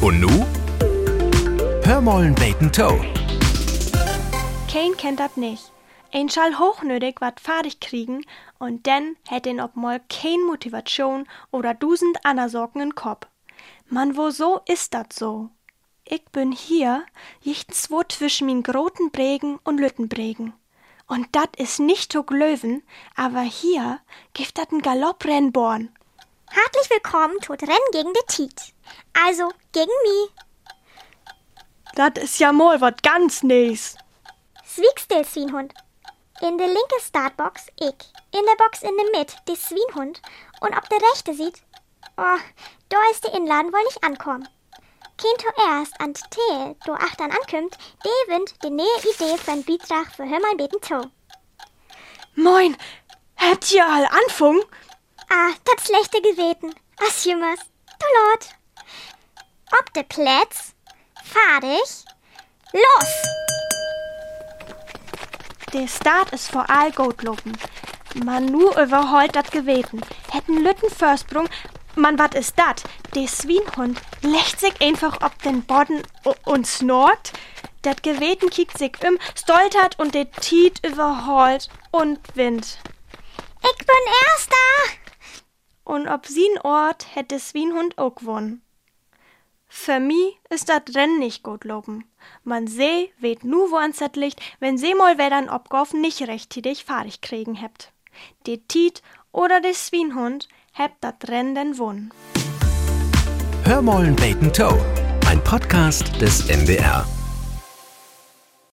Und nu? Hör mollen beten Toe. Kein kennt dat nicht. Ein schall hochnötig wat fertig kriegen und dann hätt ihn ob mal kein Motivation oder dusend ander Sorgen in Kopf. Man, wo so ist dat so? Ich bin hier, jichtens wo zwischen min groten Bregen und Lüttenbregen. Und dat is nicht to glöwen, aber hier gibt dat n Galopprennborn. Herzlich willkommen zu Rennen gegen die Tiet. Also gegen mi. Dat is ja mal wat ganz Neues. Zwiegstill, Swienhund. In der linke Startbox ich. In der Box in der Mitte die Swienhund. Und ob der rechte sieht, oh, da ist der Inladen wohl nicht ankommen. Kind erst an Tee, do achtern ankommt, der wind die neue Idee für ein Beitrag für Hör mal beten zu. Moin, habt ihr all Anfang? Ah, das schlechte Geweten. As. Du Lord. Ob de Plätz? Fertig? Los! Der Start ist vor all gut lopen. Man nu überholt dat Geweten. Hätten Lütten Vorsprung, man wat is dat? Der Swienhund lächt sich einfach ob den Boden und snort. Dat Geweten kickt sich um, stoltert und der Tiet überholt und Wind. Ich bin Erster! Und ob sie'n Ort hätte Swienhund auch gewonnen. Für mi ist dat Rennen nicht gut loben. Man seh, weht nu wo ans dat liegt, wenn se mal wer dann Obgauf nicht rechtzeitig fahrig kriegen hebt. De Tiet oder de Swienhund hebt dat Rennen denn wunn. Hör mollen beten Toe. Ein Podcast des NDR.